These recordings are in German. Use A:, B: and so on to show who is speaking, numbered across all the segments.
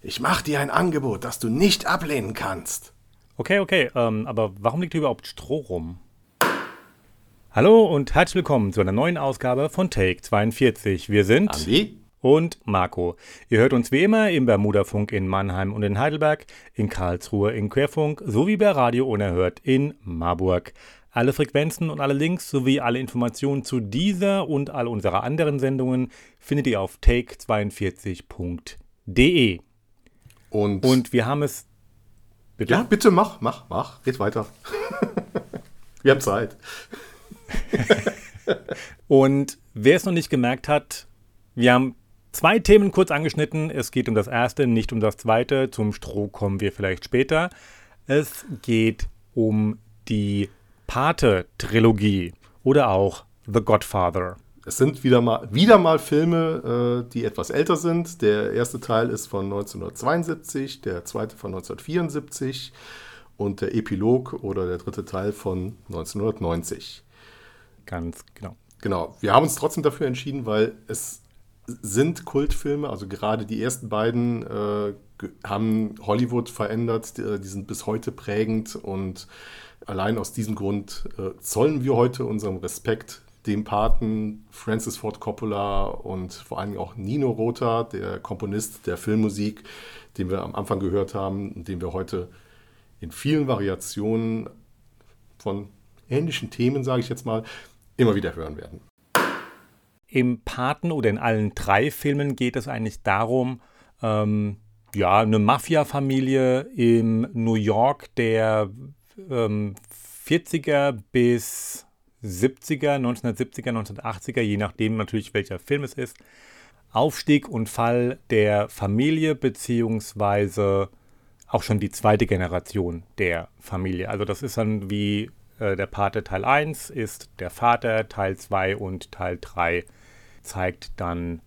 A: Ich mach dir ein Angebot, das du nicht ablehnen kannst.
B: Okay, okay, ähm, aber warum liegt hier überhaupt Stroh rum? Hallo und herzlich willkommen zu einer neuen Ausgabe von Take 42. Wir sind
A: Andi
B: und Marco. Ihr hört uns wie immer im Bermuda-Funk in Mannheim und in Heidelberg, in Karlsruhe in Querfunk sowie bei Radio Unerhört in Marburg. Alle Frequenzen und alle Links sowie alle Informationen zu dieser und all unserer anderen Sendungen findet ihr auf take42.de.
A: und,
B: Und wir haben es. Bitte?
A: ja, bitte mach, mach, mach, red weiter. Wir haben Zeit.
B: Und wer es noch nicht gemerkt hat, wir haben zwei Themen kurz angeschnitten. Es geht um das erste, nicht um das zweite. Zum Stroh kommen wir vielleicht später. Es geht um die Pate-Trilogie oder auch The Godfather.
A: Es sind wieder mal, wieder mal Filme, äh, die etwas älter sind. Der erste Teil ist von 1972, der zweite von 1974 und der Epilog oder der dritte Teil von 1990.
B: Ganz genau.
A: Genau, wir haben uns trotzdem dafür entschieden, weil es sind Kultfilme, also gerade die ersten beiden äh, haben Hollywood verändert, die, die sind bis heute prägend und allein aus diesem Grund äh, zollen wir heute unseren Respekt dem Paten Francis Ford Coppola und vor allem auch Nino Rota, der Komponist der Filmmusik, den wir am Anfang gehört haben und den wir heute in vielen Variationen von ähnlichen Themen, sage ich jetzt mal, immer wieder hören werden.
B: Im Paten oder in allen drei Filmen geht es eigentlich darum, ähm, ja, eine Mafia-Familie im New York der ähm, 40er bis 70er, 1970er, 1980er, je nachdem natürlich welcher Film es ist. Aufstieg und Fall der Familie beziehungsweise auch schon die zweite Generation der Familie. Also das ist dann wie äh, der Pate Teil 1 ist der Vater, Teil 2 und Teil 3 zeigt dann,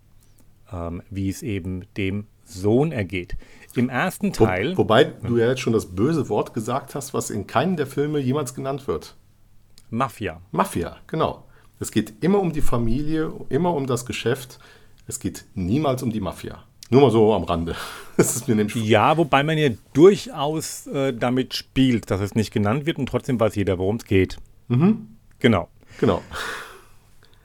B: ähm, wie es eben dem Sohn ergeht. Im ersten
A: Wo,
B: Teil,
A: wobei du ja jetzt schon das böse Wort gesagt hast, was in keinem der Filme jemals genannt wird.
B: Mafia.
A: Mafia, genau. Es geht immer um die Familie, immer um das Geschäft. Es geht niemals um die Mafia. Nur mal so am Rande. Das ist mir nämlich
B: Ja, wobei man ja durchaus äh, damit spielt, dass es nicht genannt wird und trotzdem weiß jeder, worum es geht. Genau.
A: genau.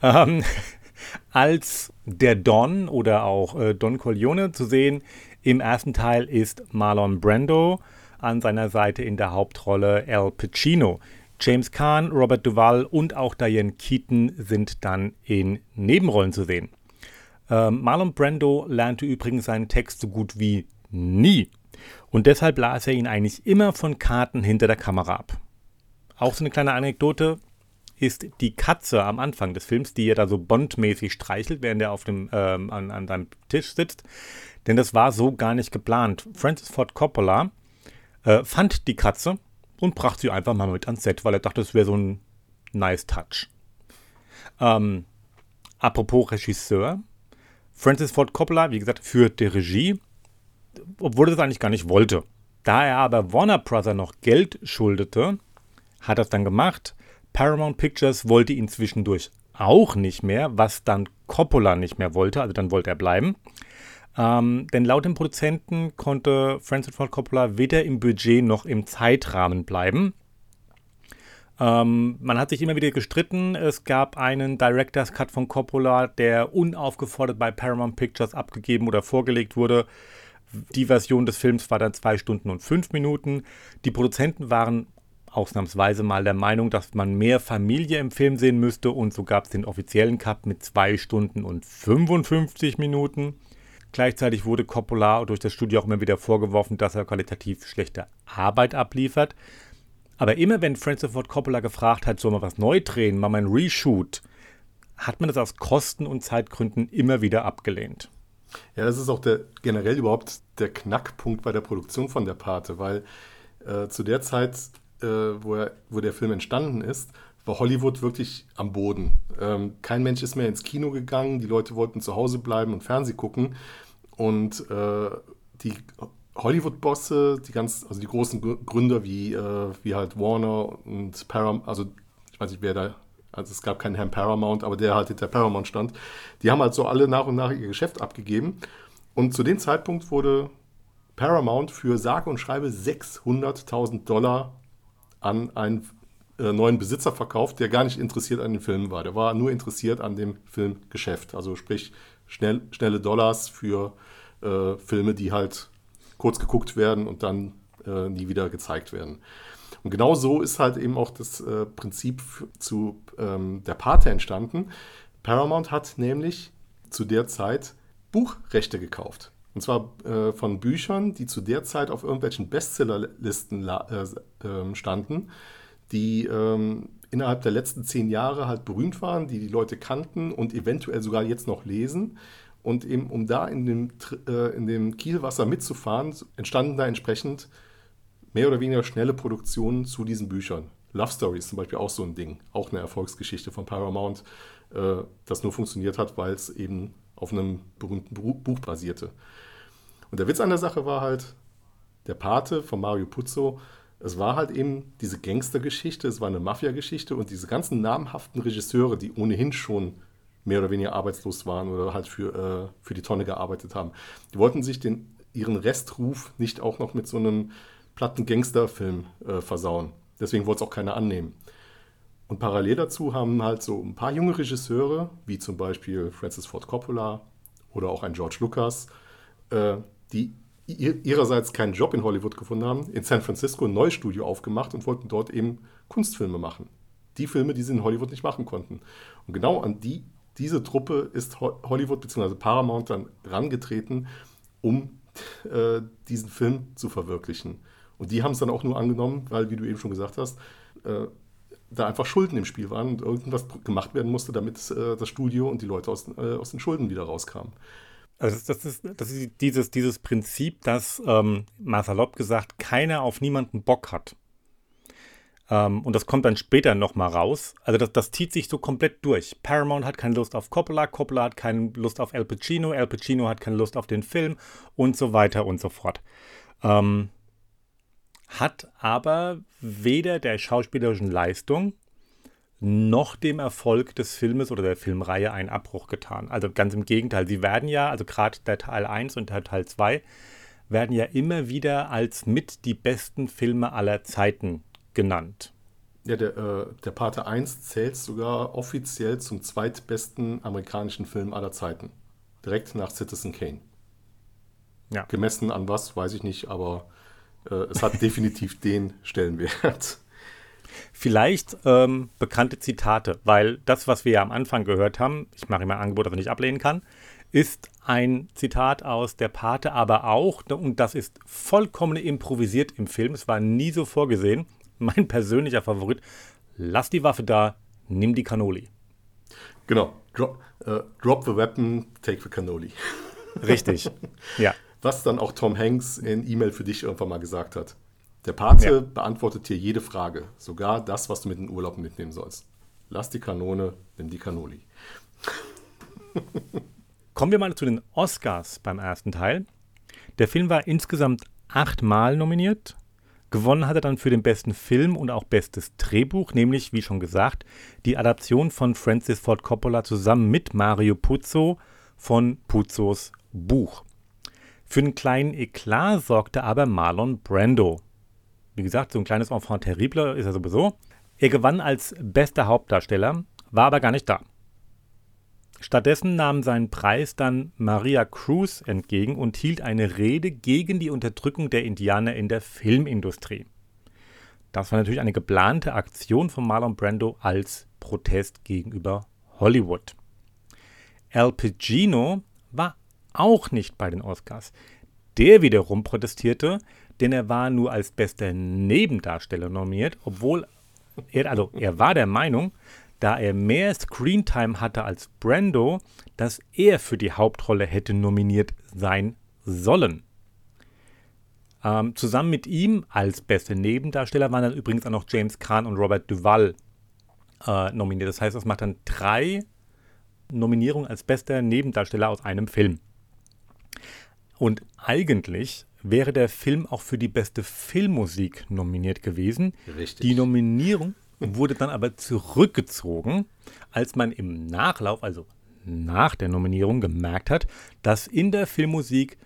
B: Ähm, als der Don oder auch äh, Don Corleone zu sehen im ersten Teil ist Marlon Brando, an seiner Seite in der Hauptrolle Al Pacino. James Caan, Robert Duvall und auch Diane Keaton sind dann in Nebenrollen zu sehen. Ähm, Marlon Brando lernte übrigens seinen Text so gut wie nie. Und deshalb las er ihn eigentlich immer von Karten hinter der Kamera ab. Auch so eine kleine Anekdote ist die Katze am Anfang des Films, die er da so bondmäßig streichelt, während er auf dem, ähm, an, an seinem Tisch sitzt. Denn das war so gar nicht geplant. Francis Ford Coppola äh, fand die Katze und brachte sie einfach mal mit ans Set, weil er dachte, das wäre so ein nice Touch. Ähm, apropos Regisseur. Francis Ford Coppola, wie gesagt, führte Regie, obwohl er das eigentlich gar nicht wollte. Da er aber Warner Brother noch Geld schuldete, hat er es dann gemacht. Paramount Pictures wollte ihn zwischendurch auch nicht mehr, was dann Coppola nicht mehr wollte, also dann wollte er bleiben. Ähm, denn laut dem Produzenten konnte Francis Ford Coppola weder im Budget noch im Zeitrahmen bleiben. Ähm, man hat sich immer wieder gestritten. Es gab einen Director's Cut von Coppola, der unaufgefordert bei Paramount Pictures abgegeben oder vorgelegt wurde. Die Version des Films war dann zwei Stunden und fünf Minuten. Die Produzenten waren ausnahmsweise mal der Meinung, dass man mehr Familie im Film sehen müsste und so gab es den offiziellen Cut mit zwei Stunden und 55 Minuten. Gleichzeitig wurde Coppola durch das Studio auch immer wieder vorgeworfen, dass er qualitativ schlechte Arbeit abliefert. Aber immer wenn Francis Ford Coppola gefragt hat, soll man was neu drehen, mal ein Reshoot, hat man das aus Kosten- und Zeitgründen immer wieder abgelehnt.
A: Ja, das ist auch der generell überhaupt der Knackpunkt bei der Produktion von der Pate, weil äh, zu der Zeit, äh, wo, er, wo der Film entstanden ist, war Hollywood wirklich am Boden. Ähm, kein Mensch ist mehr ins Kino gegangen, die Leute wollten zu Hause bleiben und Fernsehen gucken. Und äh, die Hollywood-Bosse, die ganz, also die großen Gr- Gründer wie, äh, wie halt Warner und Paramount, also ich weiß nicht, wer da, also es gab keinen Herrn Paramount, aber der halt hinter Paramount stand, die haben halt so alle nach und nach ihr Geschäft abgegeben. Und zu dem Zeitpunkt wurde Paramount für sage und schreibe 600.000 Dollar an einen äh, neuen Besitzer verkauft, der gar nicht interessiert an den Filmen war. Der war nur interessiert an dem Filmgeschäft. Also sprich schnell, schnelle Dollars für äh, Filme, die halt kurz geguckt werden und dann äh, nie wieder gezeigt werden. Und genau so ist halt eben auch das äh, Prinzip zu ähm, der Pate entstanden. Paramount hat nämlich zu der Zeit Buchrechte gekauft. Und zwar äh, von Büchern, die zu der Zeit auf irgendwelchen Bestsellerlisten äh, äh, standen, die ähm, innerhalb der letzten zehn Jahre halt berühmt waren, die die Leute kannten und eventuell sogar jetzt noch lesen. Und eben, um da in dem, äh, in dem Kielwasser mitzufahren, entstanden da entsprechend mehr oder weniger schnelle Produktionen zu diesen Büchern. Love Story ist zum Beispiel auch so ein Ding, auch eine Erfolgsgeschichte von Paramount, äh, das nur funktioniert hat, weil es eben auf einem berühmten Buch basierte. Und der Witz an der Sache war halt, der Pate von Mario Puzo, es war halt eben diese Gangstergeschichte, es war eine Mafia-Geschichte und diese ganzen namhaften Regisseure, die ohnehin schon mehr oder weniger arbeitslos waren oder halt für, äh, für die Tonne gearbeitet haben, die wollten sich den, ihren Restruf nicht auch noch mit so einem platten Gangsterfilm äh, versauen. Deswegen wollte es auch keiner annehmen. Und parallel dazu haben halt so ein paar junge Regisseure, wie zum Beispiel Francis Ford Coppola oder auch ein George Lucas, äh, die ihrerseits keinen Job in Hollywood gefunden haben, in San Francisco ein neues Studio aufgemacht und wollten dort eben Kunstfilme machen. Die Filme, die sie in Hollywood nicht machen konnten. Und genau an die, diese Truppe ist Hollywood bzw. Paramount dann rangetreten, um äh, diesen Film zu verwirklichen. Und die haben es dann auch nur angenommen, weil, wie du eben schon gesagt hast, äh, da einfach Schulden im Spiel waren und irgendwas gemacht werden musste, damit äh, das Studio und die Leute aus, äh, aus den Schulden wieder rauskamen.
B: Also das ist, das ist dieses, dieses Prinzip, dass ähm, mal salopp gesagt keiner auf niemanden Bock hat. Ähm, und das kommt dann später nochmal raus. Also das, das zieht sich so komplett durch. Paramount hat keine Lust auf Coppola, Coppola hat keine Lust auf Al Pacino, Al Pacino hat keine Lust auf den Film und so weiter und so fort. Ähm, hat aber weder der schauspielerischen Leistung noch dem Erfolg des Filmes oder der Filmreihe einen Abbruch getan. Also ganz im Gegenteil, sie werden ja, also gerade der Teil 1 und der Teil 2, werden ja immer wieder als mit die besten Filme aller Zeiten genannt.
A: Ja, der, äh, der Pate 1 zählt sogar offiziell zum zweitbesten amerikanischen Film aller Zeiten. Direkt nach Citizen Kane. Ja. Gemessen an was, weiß ich nicht, aber äh, es hat definitiv den Stellenwert.
B: Vielleicht ähm, bekannte Zitate, weil das, was wir ja am Anfang gehört haben, ich mache ihm ein Angebot, das er nicht ablehnen kann, ist ein Zitat aus der Pate, aber auch, und das ist vollkommen improvisiert im Film, es war nie so vorgesehen, mein persönlicher Favorit, lass die Waffe da, nimm die Cannoli.
A: Genau, drop, uh, drop the weapon, take the Cannoli.
B: Richtig, ja.
A: Was dann auch Tom Hanks in E-Mail für dich irgendwann mal gesagt hat. Der Pate ja. beantwortet hier jede Frage, sogar das, was du mit den Urlaub mitnehmen sollst. Lass die Kanone, nimm die Cannoli.
B: Kommen wir mal zu den Oscars beim ersten Teil. Der Film war insgesamt achtmal nominiert. Gewonnen hat er dann für den besten Film und auch bestes Drehbuch, nämlich, wie schon gesagt, die Adaption von Francis Ford Coppola zusammen mit Mario Puzo von Puzos Buch. Für einen kleinen Eklat sorgte aber Marlon Brando. Wie gesagt, so ein kleines Enfant terrible ist er sowieso. Er gewann als bester Hauptdarsteller, war aber gar nicht da. Stattdessen nahm seinen Preis dann Maria Cruz entgegen und hielt eine Rede gegen die Unterdrückung der Indianer in der Filmindustrie. Das war natürlich eine geplante Aktion von Marlon Brando als Protest gegenüber Hollywood. Al Pacino war auch nicht bei den Oscars. Der wiederum protestierte, denn er war nur als bester Nebendarsteller nominiert, obwohl er, also er war der Meinung, da er mehr Screentime hatte als Brando, dass er für die Hauptrolle hätte nominiert sein sollen. Ähm, zusammen mit ihm als beste Nebendarsteller waren dann übrigens auch noch James Caan und Robert Duvall äh, nominiert. Das heißt, das macht dann drei Nominierungen als bester Nebendarsteller aus einem Film. Und eigentlich wäre der Film auch für die beste Filmmusik nominiert gewesen.
A: Richtig.
B: Die Nominierung wurde dann aber zurückgezogen, als man im Nachlauf, also nach der Nominierung, gemerkt hat, dass in der Filmmusik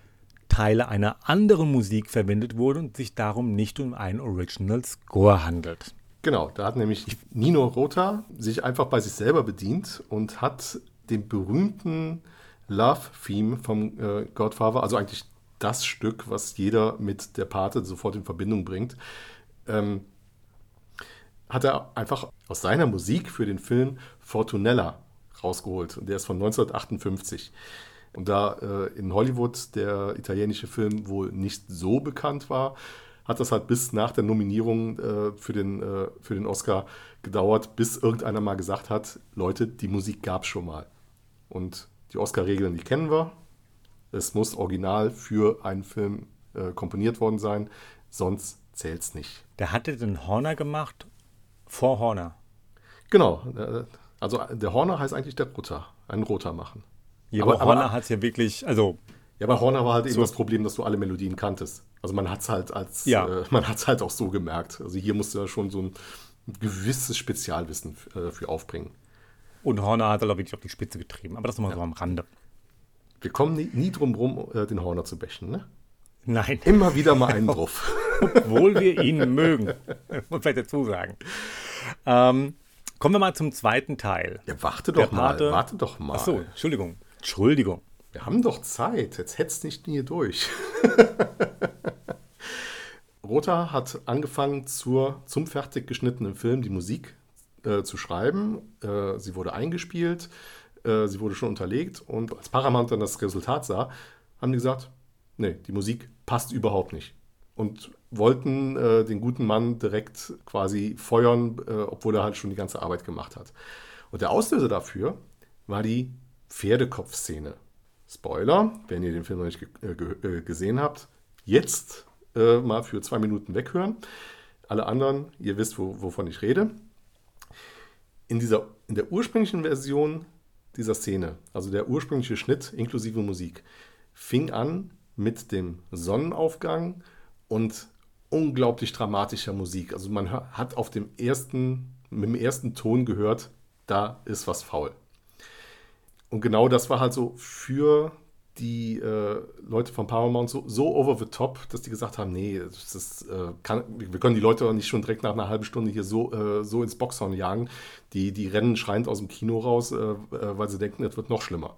B: Teile einer anderen Musik verwendet wurden und sich darum nicht um einen Original Score handelt.
A: Genau, da hat nämlich Nino Rota sich einfach bei sich selber bedient und hat den berühmten Love-Theme vom äh, Godfather, also eigentlich das Stück, was jeder mit der Pate sofort in Verbindung bringt, ähm, hat er einfach aus seiner Musik für den Film Fortunella rausgeholt. Und der ist von 1958. Und da äh, in Hollywood der italienische Film wohl nicht so bekannt war, hat das halt bis nach der Nominierung äh, für, den, äh, für den Oscar gedauert, bis irgendeiner mal gesagt hat, Leute, die Musik gab es schon mal. Und die Oscar-Regeln, die kennen wir. Es muss original für einen Film äh, komponiert worden sein, sonst zählt es nicht.
B: Der hatte den Horner gemacht vor Horner.
A: Genau. Äh, also der Horner heißt eigentlich der Roter, einen Roter machen.
B: Ja, aber, aber Horner hat es ja wirklich, also.
A: Ja, bei Horner war halt so eben das Problem, dass du alle Melodien kanntest. Also man hat es halt als, ja. äh, man hat halt auch so gemerkt. Also hier musste er schon so ein gewisses Spezialwissen äh, für aufbringen.
B: Und Horner hat er wirklich auf die Spitze getrieben, aber das nochmal ja. so am Rande.
A: Wir kommen nie, nie drum rum, äh, den Horner zu bächen, ne?
B: Nein.
A: Immer wieder mal einen drauf.
B: Obwohl wir ihn mögen, muss vielleicht dazu sagen. Ähm, kommen wir mal zum zweiten Teil.
A: Ja, warte doch mal, warte doch mal.
B: Achso, Entschuldigung. Entschuldigung.
A: Wir haben doch Zeit, jetzt hetzt nicht hier durch. Rotha hat angefangen, zur, zum fertig geschnittenen Film die Musik äh, zu schreiben. Äh, sie wurde eingespielt, äh, sie wurde schon unterlegt und als Paramount dann das Resultat sah, haben die gesagt, nee, die Musik passt überhaupt nicht. Und wollten äh, den guten Mann direkt quasi feuern, äh, obwohl er halt schon die ganze Arbeit gemacht hat. Und der Auslöser dafür war die Pferdekopfszene. Spoiler, wenn ihr den Film noch nicht äh, gesehen habt, jetzt mal für zwei Minuten weghören. Alle anderen, ihr wisst, wo, wovon ich rede in, dieser, in der ursprünglichen Version dieser Szene, also der ursprüngliche Schnitt inklusive Musik, fing an mit dem Sonnenaufgang und unglaublich dramatischer Musik. Also man hat auf dem ersten, mit dem ersten Ton gehört, da ist was faul. Und genau das war halt so für die äh, Leute von Paramount so, so over the top, dass die gesagt haben, nee, das ist, äh, kann, wir können die Leute nicht schon direkt nach einer halben Stunde hier so, äh, so ins Boxhorn jagen. Die, die rennen schreiend aus dem Kino raus, äh, äh, weil sie denken, es wird noch schlimmer.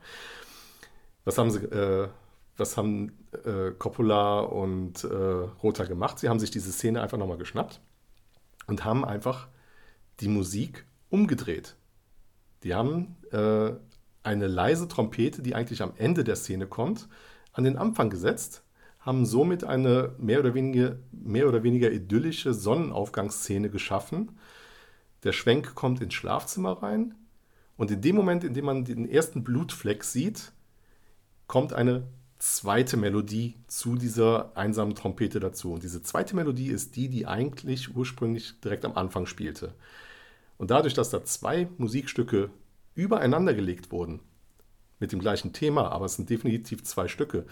A: Was haben sie, äh, was haben Coppola und Rota gemacht? Sie haben sich diese Szene einfach nochmal geschnappt und haben einfach die Musik umgedreht. Die haben eine leise Trompete, die eigentlich am Ende der Szene kommt, an den Anfang gesetzt, haben somit eine mehr oder weniger, mehr oder weniger idyllische Sonnenaufgangsszene geschaffen. Der Schwenk kommt ins Schlafzimmer rein und in dem Moment, in dem man den ersten Blutfleck sieht, kommt eine zweite Melodie zu dieser einsamen Trompete dazu. Und diese zweite Melodie ist die, die eigentlich ursprünglich direkt am Anfang spielte. Und dadurch, dass da zwei Musikstücke übereinander gelegt wurden, mit dem gleichen Thema, aber es sind definitiv zwei Stücke,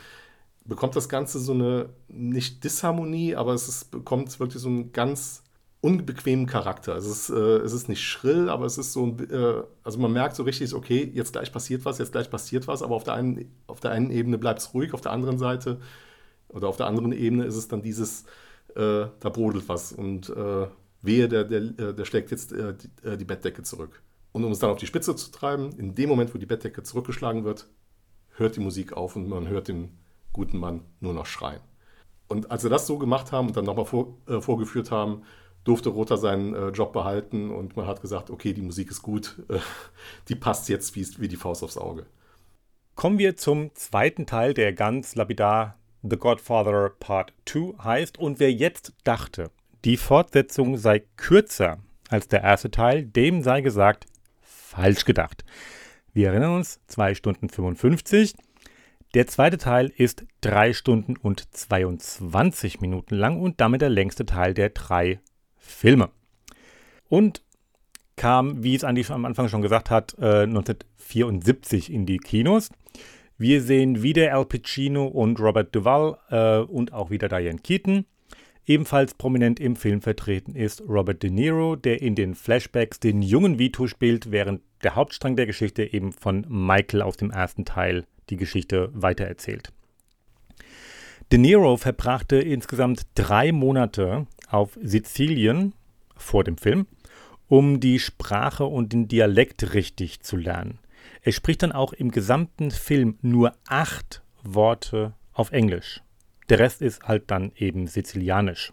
A: bekommt das Ganze so eine, nicht Disharmonie, aber es ist, bekommt wirklich so einen ganz unbequemen Charakter. Es ist, äh, es ist nicht schrill, aber es ist so, äh, also man merkt so richtig, okay, jetzt gleich passiert was, jetzt gleich passiert was, aber auf der einen, auf der einen Ebene bleibt es ruhig, auf der anderen Seite oder auf der anderen Ebene ist es dann dieses, äh, da brodelt was und äh, wehe, der, der, äh, der schlägt jetzt äh, die, die Bettdecke zurück. Und um es dann auf die Spitze zu treiben, in dem Moment, wo die Bettdecke zurückgeschlagen wird, hört die Musik auf und man hört den guten Mann nur noch schreien. Und als sie das so gemacht haben und dann nochmal vor, äh, vorgeführt haben, durfte Rother seinen äh, Job behalten und man hat gesagt, okay, die Musik ist gut, äh, die passt jetzt wie, wie die Faust aufs Auge.
B: Kommen wir zum zweiten Teil, der ganz lapidar The Godfather Part 2 heißt. Und wer jetzt dachte, die Fortsetzung sei kürzer als der erste Teil, dem sei gesagt, falsch gedacht. Wir erinnern uns, 2 Stunden 55. Der zweite Teil ist 3 Stunden und 22 Minuten lang und damit der längste Teil der drei Filme. Und kam, wie es Andi am Anfang schon gesagt hat, 1974 äh, in die Kinos. Wir sehen wieder Al Pacino und Robert Duvall äh, und auch wieder Diane Keaton. Ebenfalls prominent im Film vertreten ist Robert De Niro, der in den Flashbacks den jungen Vito spielt, während der Hauptstrang der Geschichte eben von Michael aus dem ersten Teil die Geschichte weitererzählt. De Niro verbrachte insgesamt drei Monate auf Sizilien vor dem Film, um die Sprache und den Dialekt richtig zu lernen. Er spricht dann auch im gesamten Film nur acht Worte auf Englisch. Der Rest ist halt dann eben sizilianisch.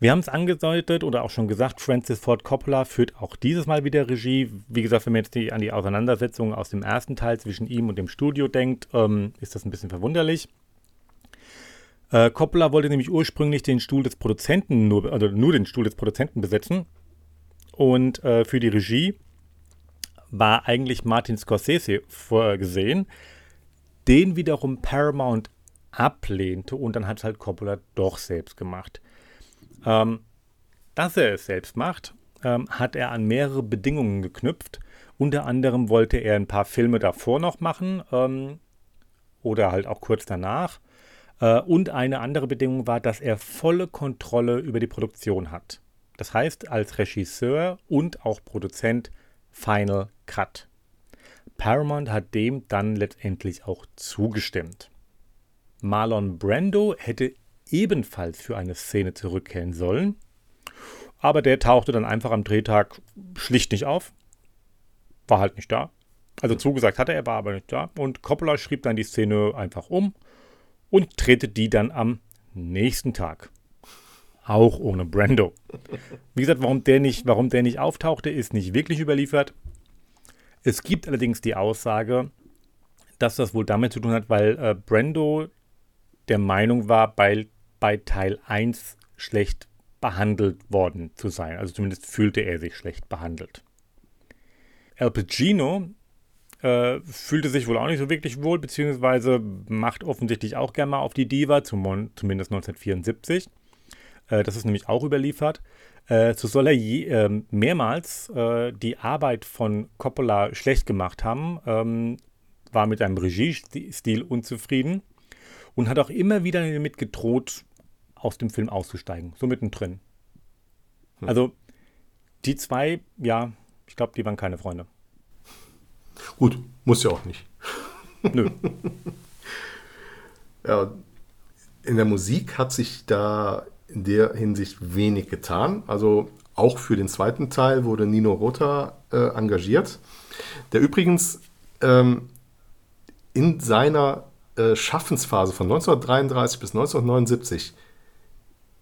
B: Wir haben es angedeutet oder auch schon gesagt, Francis Ford Coppola führt auch dieses Mal wieder Regie. Wie gesagt, wenn man jetzt an die Auseinandersetzung aus dem ersten Teil zwischen ihm und dem Studio denkt, ähm, ist das ein bisschen verwunderlich. Äh, Coppola wollte nämlich ursprünglich den Stuhl des Produzenten, nur, also nur den Stuhl des Produzenten besetzen. Und äh, für die Regie war eigentlich Martin Scorsese vorgesehen, den wiederum Paramount ablehnte und dann hat es halt Coppola doch selbst gemacht. Ähm, dass er es selbst macht, ähm, hat er an mehrere Bedingungen geknüpft. Unter anderem wollte er ein paar Filme davor noch machen ähm, oder halt auch kurz danach. Äh, und eine andere Bedingung war, dass er volle Kontrolle über die Produktion hat. Das heißt, als Regisseur und auch Produzent Final Cut. Paramount hat dem dann letztendlich auch zugestimmt. Marlon Brando hätte ebenfalls für eine Szene zurückkehren sollen. Aber der tauchte dann einfach am Drehtag schlicht nicht auf. War halt nicht da. Also zugesagt hatte er, war aber nicht da. Und Coppola schrieb dann die Szene einfach um und drehte die dann am nächsten Tag. Auch ohne Brando. Wie gesagt, warum der nicht, warum der nicht auftauchte, ist nicht wirklich überliefert. Es gibt allerdings die Aussage, dass das wohl damit zu tun hat, weil äh, Brando der Meinung war, bei bei Teil 1 schlecht behandelt worden zu sein. Also zumindest fühlte er sich schlecht behandelt. Al Pacino äh, fühlte sich wohl auch nicht so wirklich wohl, beziehungsweise macht offensichtlich auch gerne mal auf die Diva, zum, zumindest 1974. Äh, das ist nämlich auch überliefert. Äh, so soll er je, ähm, mehrmals äh, die Arbeit von Coppola schlecht gemacht haben, ähm, war mit einem Regiestil unzufrieden und hat auch immer wieder damit gedroht, aus dem Film auszusteigen, so mittendrin. Hm. Also die zwei, ja, ich glaube, die waren keine Freunde.
A: Gut, muss ja auch nicht.
B: Nö.
A: ja, in der Musik hat sich da in der Hinsicht wenig getan. Also auch für den zweiten Teil wurde Nino Rota äh, engagiert, der übrigens ähm, in seiner äh, Schaffensphase von 1933 bis 1979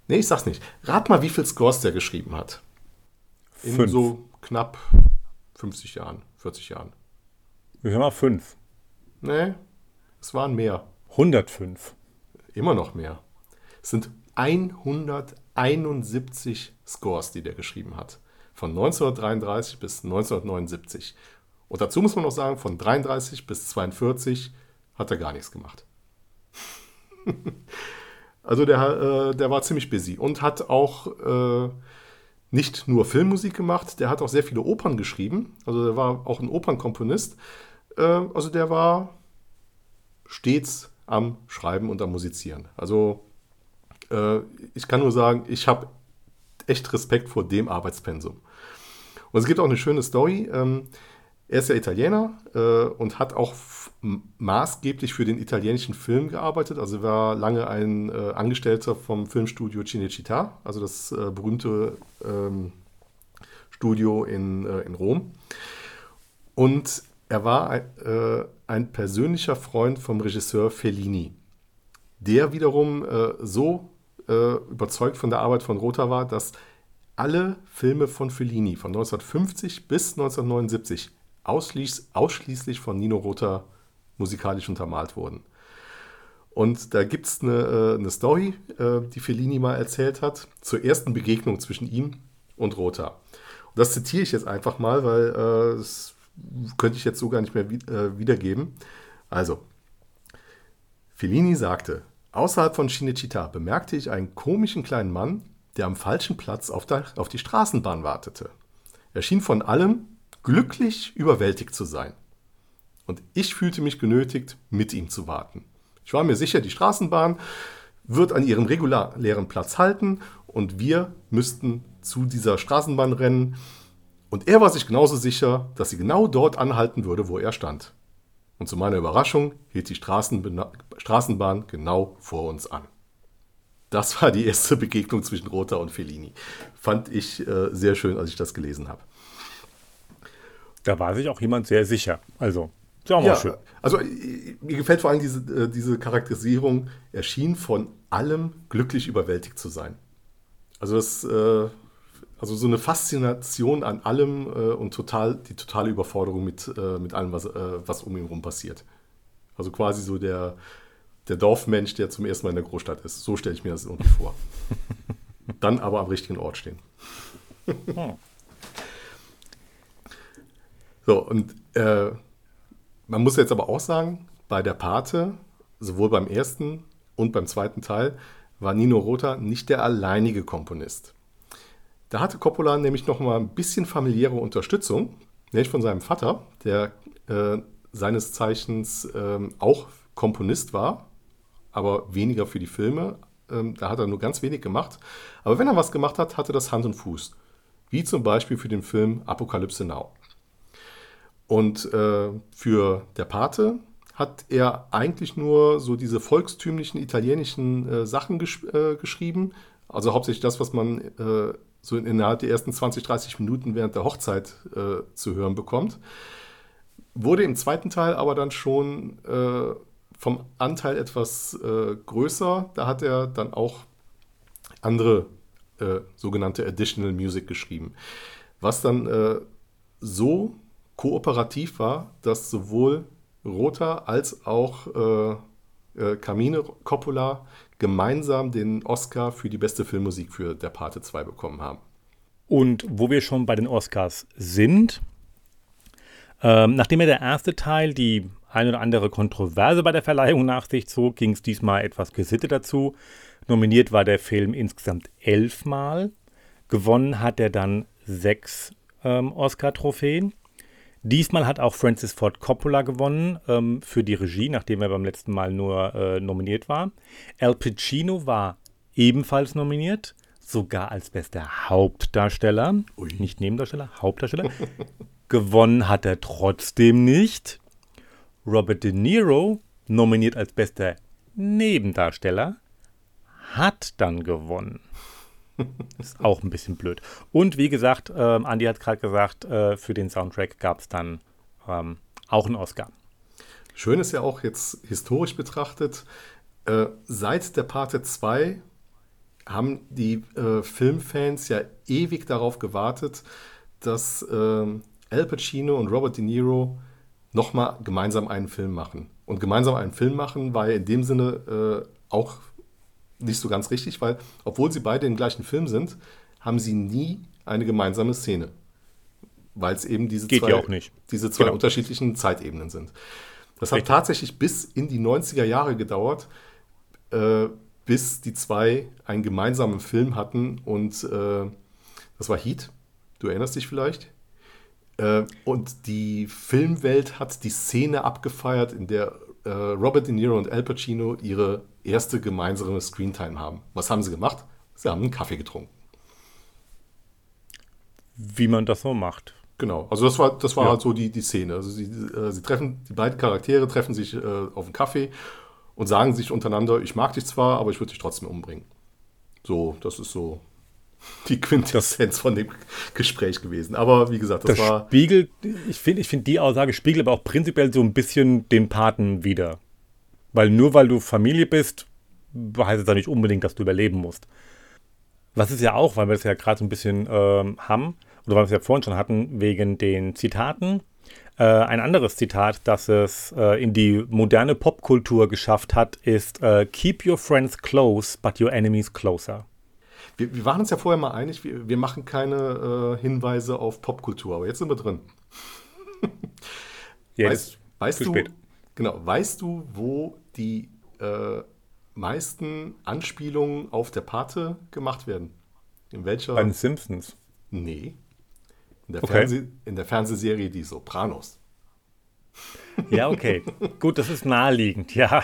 A: Nee, ich sag's nicht. Rat mal, wie viel Scores der geschrieben hat. In fünf. so knapp 50 Jahren, 40 Jahren.
B: Ich sag mal fünf.
A: Nee, es waren mehr.
B: 105.
A: Immer noch mehr. Es sind 171 Scores, die der geschrieben hat. Von 1933 bis 1979. Und dazu muss man noch sagen, von 33 bis 42 hat er gar nichts gemacht. Also der, äh, der war ziemlich busy und hat auch äh, nicht nur Filmmusik gemacht, der hat auch sehr viele Opern geschrieben. Also der war auch ein Opernkomponist. Äh, also der war stets am Schreiben und am Musizieren. Also äh, ich kann nur sagen, ich habe echt Respekt vor dem Arbeitspensum. Und es gibt auch eine schöne Story. Ähm, er ist ja Italiener äh, und hat auch maßgeblich für den italienischen Film gearbeitet. Also war lange ein äh, Angestellter vom Filmstudio Cinecittà, also das äh, berühmte ähm, Studio in, äh, in Rom. Und er war äh, ein persönlicher Freund vom Regisseur Fellini, der wiederum äh, so äh, überzeugt von der Arbeit von Rota war, dass alle Filme von Fellini von 1950 bis 1979 ausschließ, ausschließlich von Nino Rota musikalisch untermalt wurden. Und da gibt es eine, äh, eine Story, äh, die Fellini mal erzählt hat, zur ersten Begegnung zwischen ihm und Rota. Und das zitiere ich jetzt einfach mal, weil äh, das könnte ich jetzt so gar nicht mehr wiedergeben. Also, Fellini sagte, außerhalb von Cinecittà bemerkte ich einen komischen kleinen Mann, der am falschen Platz auf, der, auf die Straßenbahn wartete. Er schien von allem glücklich überwältigt zu sein und ich fühlte mich genötigt, mit ihm zu warten. Ich war mir sicher, die Straßenbahn wird an ihrem regulären Platz halten und wir müssten zu dieser Straßenbahn rennen. Und er war sich genauso sicher, dass sie genau dort anhalten würde, wo er stand. Und zu meiner Überraschung hielt die Straßenbahn genau vor uns an. Das war die erste Begegnung zwischen Rota und Fellini. Fand ich äh, sehr schön, als ich das gelesen habe.
B: Da war sich auch jemand sehr sicher. Also, mal ja, schön.
A: Also, mir gefällt vor allem diese, äh, diese Charakterisierung. Er schien von allem glücklich überwältigt zu sein. Also, das, äh, also so eine Faszination an allem äh, und total, die totale Überforderung mit, mit allem, was, was um ihn herum passiert. Also quasi so der, der Dorfmensch, der zum ersten Mal in der Großstadt ist. So stelle ich mir das irgendwie vor. Dann aber am richtigen Ort stehen. Hm. so, und äh, man muss jetzt aber auch sagen, bei der Pate, sowohl beim ersten und beim zweiten Teil, war Nino Rota nicht der alleinige Komponist. Da hatte Coppola nämlich noch mal ein bisschen familiäre Unterstützung, nämlich von seinem Vater, der äh, seines Zeichens äh, auch Komponist war aber weniger für die Filme. Ähm, da hat er nur ganz wenig gemacht. Aber wenn er was gemacht hat, hatte das Hand und Fuß. Wie zum Beispiel für den Film Apokalypse Now. Und äh, für Der Pate hat er eigentlich nur so diese volkstümlichen italienischen äh, Sachen gesch äh, geschrieben. Also hauptsächlich das, was man äh, so innerhalb der ersten 20, 30 Minuten während der Hochzeit äh, zu hören bekommt. Wurde im zweiten Teil aber dann schon äh, vom Anteil etwas größer. Da hat er dann auch andere sogenannte Additional Music geschrieben. Was dann so kooperativ war, dass sowohl Rota als auch äh, äh, Carmine Coppola gemeinsam den Oscar für die beste Filmmusik für Der Pate 2 bekommen haben.
B: Und wo wir schon bei den Oscars sind, ähm, nachdem ja der erste Teil die ein oder andere Kontroverse bei der Verleihung nach sich zog, ging es diesmal etwas gesittet dazu. Nominiert war der Film insgesamt elfmal. Gewonnen hat er dann sechs ähm, Oscar-Trophäen. Diesmal hat auch Francis Ford Coppola gewonnen ähm, für die Regie, nachdem er beim letzten Mal nur äh, nominiert war. Al Pacino war ebenfalls nominiert, sogar als bester Hauptdarsteller. Ui. Nicht Nebendarsteller, Hauptdarsteller. gewonnen hat er trotzdem nicht. Robert De Niro, nominiert als bester Nebendarsteller, hat dann gewonnen. Ist auch ein bisschen blöd. Und wie gesagt, ähm, Andy hat gerade gesagt, äh, für den Soundtrack gab es dann ähm, auch einen Oscar.
A: Schön ist ja auch jetzt historisch betrachtet, äh, seit der Parte 2 haben die äh, Filmfans ja ewig darauf gewartet, dass ähm, Al Pacino und Robert De Niro nochmal gemeinsam einen Film machen. Und gemeinsam einen Film machen war ja in dem Sinne äh, auch nicht so ganz richtig, weil obwohl sie beide im gleichen Film sind, haben sie nie eine gemeinsame Szene. Weil es eben diese
B: Geht
A: zwei. Diese zwei genau. unterschiedlichen Zeitebenen sind. Das Richtig. hat tatsächlich bis in die 90er Jahre gedauert, äh, bis die zwei einen gemeinsamen Film hatten und äh, das war Heat. Du erinnerst dich vielleicht? Äh, und die Filmwelt hat die Szene abgefeiert, in der äh, Robert De Niro und Al Pacino ihre erste gemeinsame Screentime haben. Was haben sie gemacht? Sie haben einen Kaffee getrunken.
B: Wie man das so macht.
A: Genau, also das war, das war ja. halt so die, die Szene. Also sie, äh, sie treffen, die beiden Charaktere treffen sich äh, auf einen Kaffee und sagen sich untereinander, ich mag dich zwar, aber ich würde dich trotzdem umbringen. So, das ist so die Quintessenz von dem Gespräch gewesen. Aber wie gesagt,
B: das, das war. Spiegelt, ich finde, ich find, die Aussage spiegelt aber auch prinzipiell so ein bisschen den Paten wieder. Weil nur weil du Familie bist, heißt es ja nicht unbedingt, dass du überleben musst. Was ist ja auch, weil wir das ja gerade so ein bisschen ähm, haben, oder weil wir es ja vorhin schon hatten, wegen den Zitaten. Äh, ein anderes Zitat, das es äh, in die moderne Popkultur geschafft hat, ist äh, Keep your friends close, but your enemies closer.
A: Wir, wir, waren uns ja vorher mal einig, wir, wir machen keine äh, Hinweise auf Popkultur, aber jetzt sind wir drin.
B: Jetzt
A: weißt, weißt du, spät. Genau, weißt du, wo die äh, meisten Anspielungen auf der Pate gemacht werden? In welcher?
B: Bei den Simpsons.
A: Nee. In der, okay. Fernseh in der Fernsehserie Die Sopranos.
B: Ja, okay. Gut, das ist naheliegend, ja.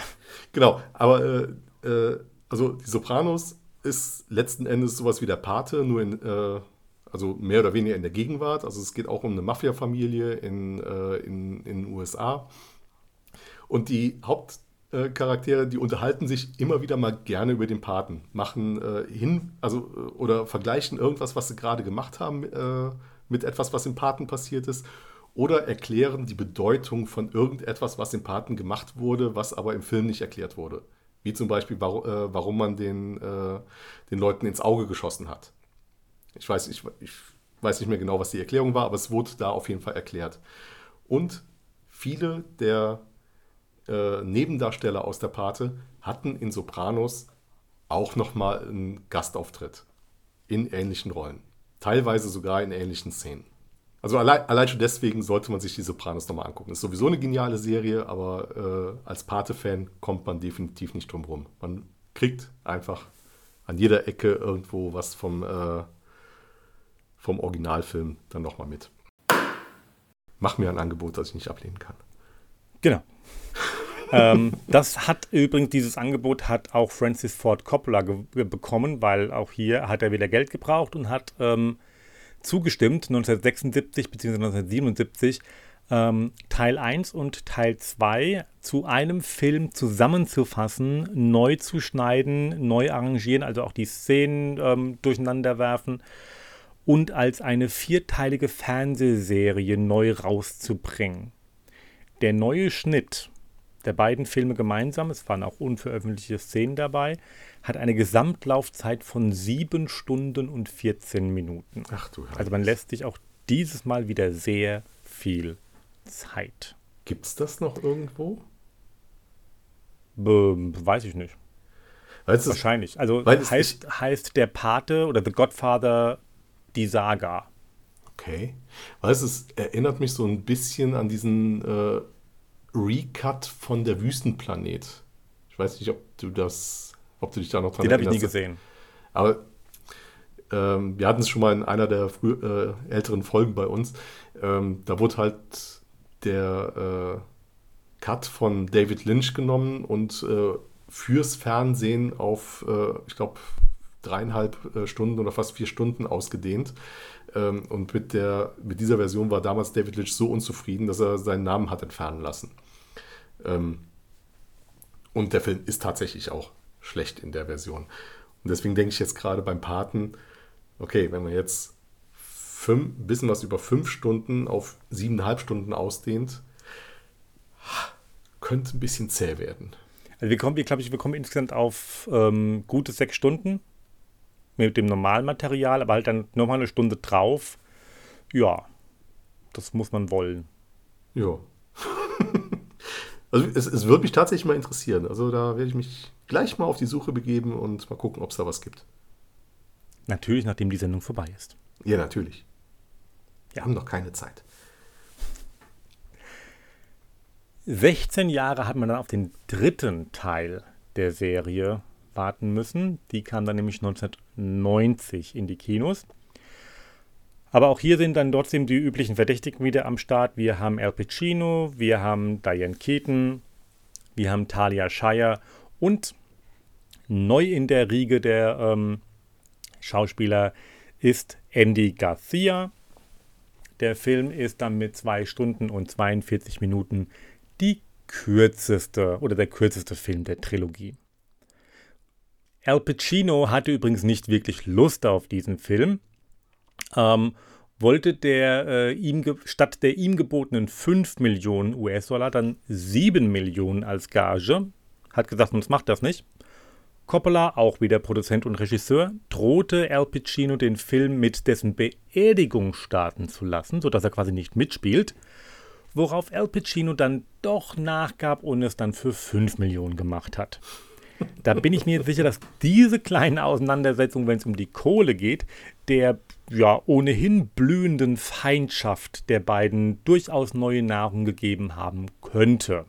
A: Genau, aber äh, äh, also die Sopranos ist letzten Endes sowas wie der Pate, nur in, äh, also mehr oder weniger in der Gegenwart. Also es geht auch um eine Mafia-Familie in, äh, in, in den USA. Und die Hauptcharaktere, die unterhalten sich immer wieder mal gerne über den Paten, machen äh, hin, also äh, oder vergleichen irgendwas, was sie gerade gemacht haben, äh, mit etwas, was im Paten passiert ist, oder erklären die Bedeutung von irgendetwas, was im Paten gemacht wurde, was aber im Film nicht erklärt wurde. Wie zum Beispiel, warum, äh, warum man den, äh, den Leuten ins Auge geschossen hat. Ich weiß, ich, ich weiß nicht mehr genau, was die Erklärung war, aber es wurde da auf jeden Fall erklärt. Und viele der äh, Nebendarsteller aus der Pate hatten in Sopranos auch nochmal einen Gastauftritt in ähnlichen Rollen. Teilweise sogar in ähnlichen Szenen. Also allein, allein schon deswegen sollte man sich die Sopranos nochmal angucken. Ist sowieso eine geniale Serie, aber äh, als Pate-Fan kommt man definitiv nicht drum rum. Man kriegt einfach an jeder Ecke irgendwo was vom, äh, vom Originalfilm dann nochmal mit. Mach mir ein Angebot, das ich nicht ablehnen kann.
B: Genau. Ähm, das hat übrigens, dieses Angebot hat auch Francis Ford Coppola bekommen, weil auch hier hat er wieder Geld gebraucht und hat ähm, zugestimmt, 1976 bzw. 1977, ähm, Teil 1 und Teil 2 zu einem Film zusammenzufassen, neu zu schneiden, neu arrangieren, also auch die Szenen ähm, durcheinander werfen und als eine vierteilige Fernsehserie neu rauszubringen. Der neue Schnitt der beiden Filme gemeinsam, es waren auch unveröffentlichte Szenen dabei, hat eine Gesamtlaufzeit von 7 Stunden und 14 Minuten.
A: Ach du Heilig.
B: Also man lässt sich auch dieses Mal wieder sehr viel Zeit.
A: Gibt es das noch irgendwo?
B: Be weiß ich nicht.
A: Weißt
B: Wahrscheinlich. Also heißt, heißt der Pate oder The Godfather die Saga.
A: Okay. Weißt du, es erinnert mich so ein bisschen an diesen äh, Recut von der Wüstenplanet. Ich weiß nicht, ob du das, ob du dich da noch
B: dran Den erinnerst. Den habe ich nie gesehen.
A: Aber ähm, wir hatten es schon mal in einer der früh, äh, älteren Folgen bei uns. Ähm, da wurde halt der äh, Cut von David Lynch genommen und äh, fürs Fernsehen auf, äh, ich glaube, dreieinhalb äh, Stunden oder fast vier Stunden ausgedehnt. Ähm, und mit, der, mit dieser Version war damals David Lynch so unzufrieden, dass er seinen Namen hat entfernen lassen. Ähm, und der Film ist tatsächlich auch schlecht in der Version. Und deswegen denke ich jetzt gerade beim Paten, okay, wenn man jetzt ein bisschen was über fünf Stunden auf siebeneinhalb Stunden ausdehnt, könnte ein bisschen zäh werden.
B: Also wir kommen, ich glaube, wir kommen insgesamt auf ähm, gute sechs Stunden mit dem normalen Material, aber halt dann nochmal eine Stunde drauf. Ja, das muss man wollen.
A: Ja. Also es, es würde mich tatsächlich mal interessieren. Also da werde ich mich gleich mal auf die Suche begeben und mal gucken, ob es da was gibt.
B: Natürlich, nachdem die Sendung vorbei ist.
A: Ja, natürlich. Wir haben noch keine Zeit.
B: 16 Jahre hat man dann auf den dritten Teil der Serie warten müssen. Die kam dann nämlich 1990 in die Kinos. Aber auch hier sind dann trotzdem die üblichen Verdächtigen wieder am Start. Wir haben Al Pacino, wir haben Diane Keaton, wir haben Talia Shire und neu in der Riege der ähm, Schauspieler ist Andy Garcia. Der Film ist dann mit 2 Stunden und 42 Minuten die kürzeste oder der kürzeste Film der Trilogie. Al Pacino hatte übrigens nicht wirklich Lust auf diesen Film. Ähm, wollte der äh, ihm statt der ihm gebotenen 5 Millionen US-Dollar dann 7 Millionen als Gage. Hat gesagt, uns macht das nicht. Coppola, auch wieder Produzent und Regisseur, drohte Al Pacino den Film mit dessen Beerdigung starten zu lassen, sodass er quasi nicht mitspielt. Worauf Al Pacino dann doch nachgab und es dann für 5 Millionen gemacht hat. Da bin ich mir sicher, dass diese kleinen Auseinandersetzungen, wenn es um die Kohle geht, der ja ohnehin blühenden Feindschaft der beiden durchaus neue Nahrung gegeben haben könnte.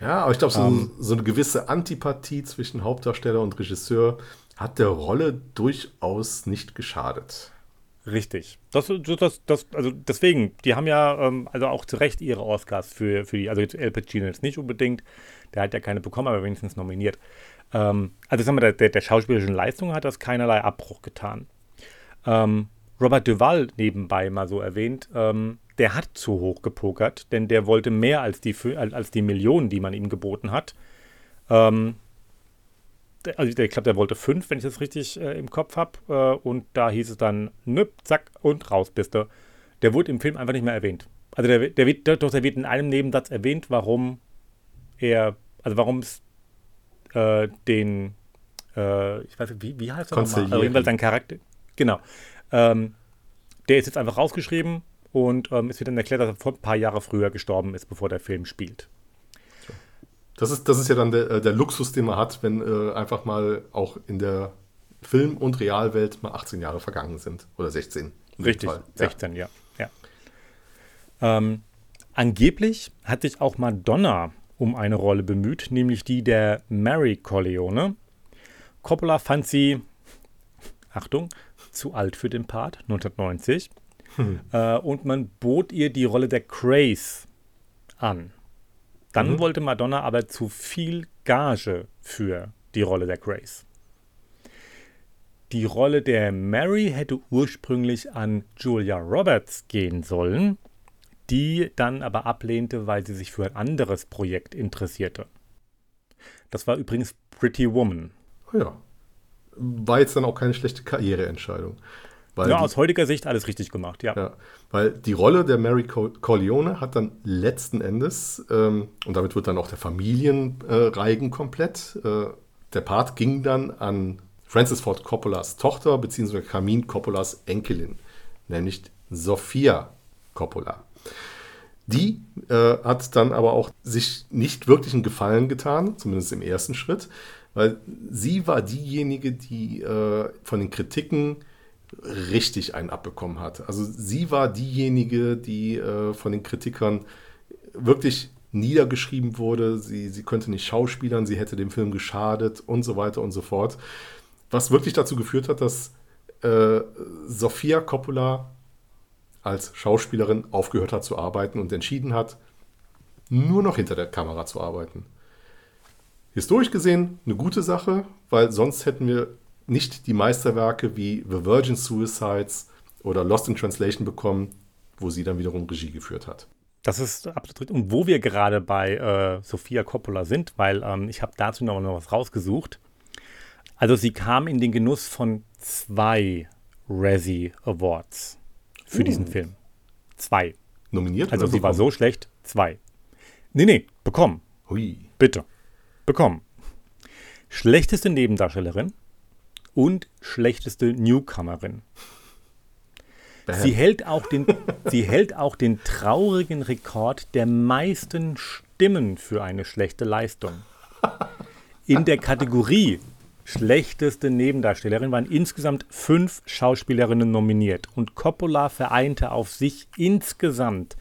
A: Ja, aber ich glaube, so, ähm. so, eine gewisse Antipathie zwischen Hauptdarsteller und Regisseur hat der Rolle durchaus nicht geschadet.
B: Richtig. Das, das, das, also deswegen, die haben ja ähm, also auch zu Recht ihre Oscars für, für die, also jetzt El Pacino jetzt nicht unbedingt, der hat ja keine bekommen, aber wenigstens nominiert. Ähm, also sagen wir, der, der schauspielerischen Leistung hat das keinerlei Abbruch getan. Ähm, Robert Duval nebenbei mal so erwähnt, ähm, der hat zu hoch gepokert, denn der wollte mehr als die, als die Millionen, die man ihm geboten hat. Ähm, also ich glaube, der wollte fünf, wenn ich das richtig äh, im Kopf habe. Äh, und da hieß es dann, nüpp, zack, und raus bist du. Der wurde im Film einfach nicht mehr erwähnt. Also der, der wird, doch, der wird in einem Nebensatz erwähnt, warum er, also warum es äh, den, äh, ich weiß nicht, wie, wie heißt er nochmal? Also jedenfalls sein Charakter, genau. Ähm, der ist jetzt einfach rausgeschrieben und ähm, es wird dann erklärt, dass er vor ein paar Jahre früher gestorben ist, bevor der Film spielt.
A: Das ist, das ist ja dann der, äh, der Luxus, den man hat, wenn äh, einfach mal auch in der Film- und Realwelt mal 18 Jahre vergangen sind. Oder 16.
B: Richtig, 16, ja. ja. ja. Ähm, angeblich hat sich auch Madonna um eine Rolle bemüht, nämlich die der Mary Corleone. Coppola fand sie, Achtung, zu alt für den Part, 1990. Hm. Äh, und man bot ihr die Rolle der Craze an. Dann mhm. wollte Madonna aber zu viel Gage für die Rolle der Grace. Die Rolle der Mary hätte ursprünglich an Julia Roberts gehen sollen, die dann aber ablehnte, weil sie sich für ein anderes Projekt interessierte. Das war übrigens Pretty Woman.
A: Oh ja. War jetzt dann auch keine schlechte Karriereentscheidung.
B: Weil ja, die, aus heutiger Sicht alles richtig gemacht, ja. ja.
A: Weil die Rolle der Mary Corleone hat dann letzten Endes, ähm, und damit wird dann auch der Familienreigen äh, komplett, äh, der Part ging dann an Francis Ford Coppolas Tochter bzw. Carmine Coppolas Enkelin, nämlich Sophia Coppola. Die äh, hat dann aber auch sich nicht wirklich einen Gefallen getan, zumindest im ersten Schritt, weil sie war diejenige, die äh, von den Kritiken richtig einen abbekommen hat. Also sie war diejenige, die äh, von den Kritikern wirklich niedergeschrieben wurde. Sie, sie könnte nicht schauspielern, sie hätte dem Film geschadet und so weiter und so fort. Was wirklich dazu geführt hat, dass äh, Sofia Coppola als Schauspielerin aufgehört hat zu arbeiten und entschieden hat, nur noch hinter der Kamera zu arbeiten. Historisch gesehen eine gute Sache, weil sonst hätten wir nicht die Meisterwerke wie The Virgin Suicides oder Lost in Translation bekommen, wo sie dann wiederum Regie geführt hat.
B: Das ist absolut Und wo wir gerade bei äh, Sofia Coppola sind, weil ähm, ich habe dazu noch, noch was rausgesucht. Also sie kam in den Genuss von zwei Razzie Awards für uh. diesen Film. Zwei.
A: Nominiert?
B: Also sie bekommen? war so schlecht, zwei. Nee, nee, bekommen.
A: Hui.
B: Bitte. Bekommen. Schlechteste Nebendarstellerin, und schlechteste Newcomerin. Sie hält, auch den, sie hält auch den traurigen Rekord der meisten Stimmen für eine schlechte Leistung. In der Kategorie schlechteste Nebendarstellerin waren insgesamt fünf Schauspielerinnen nominiert und Coppola vereinte auf sich insgesamt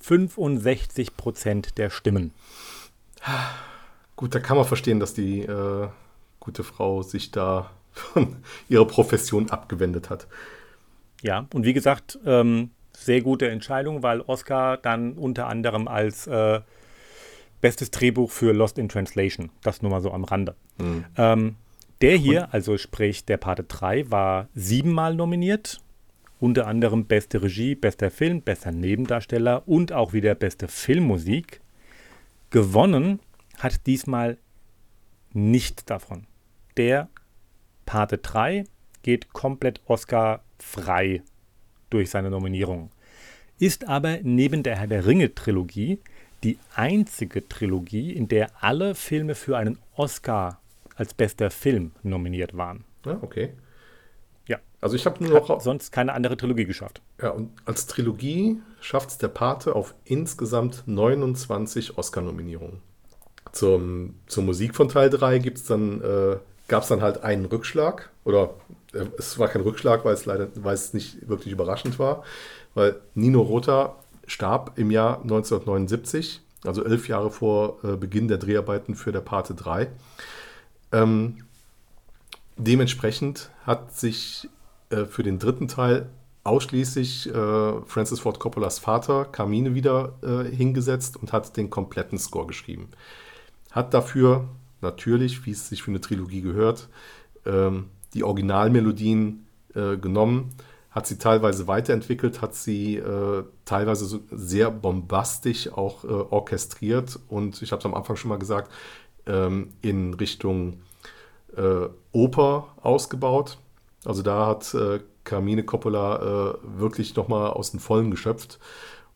B: 65 Prozent der Stimmen.
A: Gut, da kann man verstehen, dass die äh, gute Frau sich da von ihrer Profession abgewendet hat.
B: Ja, und wie gesagt, ähm, sehr gute Entscheidung, weil Oscar dann unter anderem als äh, bestes Drehbuch für Lost in Translation, das nur mal so am Rande. Mhm. Ähm, der hier, also sprich der Pate 3, war siebenmal nominiert. Unter anderem beste Regie, bester Film, bester Nebendarsteller und auch wieder beste Filmmusik. Gewonnen hat diesmal nicht davon. Der Pate 3 geht komplett Oscar-frei durch seine Nominierung. Ist aber neben der Herr der Ringe-Trilogie die einzige Trilogie, in der alle Filme für einen Oscar als bester Film nominiert waren.
A: Ja, okay.
B: Ja.
A: Also ich habe nur noch.
B: Sonst keine andere Trilogie geschafft.
A: Ja, und als Trilogie schafft es der Pate auf insgesamt 29 Oscar-Nominierungen. Zum, zur Musik von Teil 3 gibt es dann äh, gab es dann halt einen Rückschlag. Oder äh, es war kein Rückschlag, weil es leider, weil es nicht wirklich überraschend war. Weil Nino Rota starb im Jahr 1979, also elf Jahre vor äh, Beginn der Dreharbeiten für der Parte 3. Ähm, dementsprechend hat sich äh, für den dritten Teil ausschließlich äh, Francis Ford Coppolas Vater Carmine wieder äh, hingesetzt und hat den kompletten Score geschrieben. Hat dafür natürlich, wie es sich für eine Trilogie gehört, ähm, die Originalmelodien äh, genommen, hat sie teilweise weiterentwickelt, hat sie äh, teilweise so sehr bombastisch auch äh, orchestriert und ich habe es am Anfang schon mal gesagt, ähm, in Richtung äh, Oper ausgebaut. Also da hat äh, Carmine Coppola äh, wirklich nochmal aus den Vollen geschöpft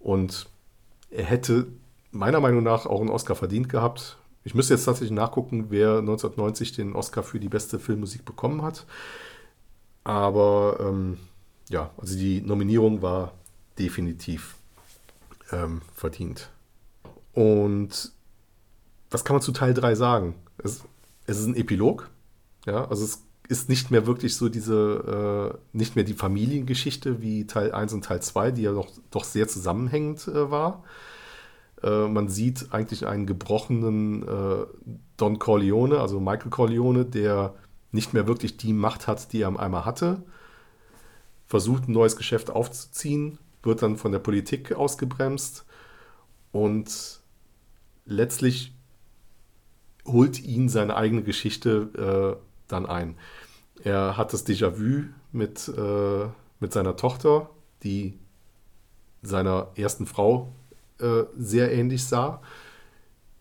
A: und er hätte meiner Meinung nach auch einen Oscar verdient gehabt. Ich müsste jetzt tatsächlich nachgucken, wer 1990 den Oscar für die beste Filmmusik bekommen hat. Aber ähm, ja, also die Nominierung war definitiv ähm, verdient. Und was kann man zu Teil 3 sagen? Es, es ist ein Epilog. Ja, also es ist nicht mehr wirklich so diese, äh, nicht mehr die Familiengeschichte wie Teil 1 und Teil 2, die ja doch, doch sehr zusammenhängend äh, war. Äh, man sieht eigentlich einen gebrochenen äh, Don Corleone, also Michael Corleone, der nicht mehr wirklich die Macht hat, die er einmal hatte versucht, ein neues Geschäft aufzuziehen, wird dann von der Politik ausgebremst und letztlich holt ihn seine eigene Geschichte äh, dann ein. Er hat das Déjà-vu mit, äh, mit seiner Tochter, die seiner ersten Frau äh, sehr ähnlich sah,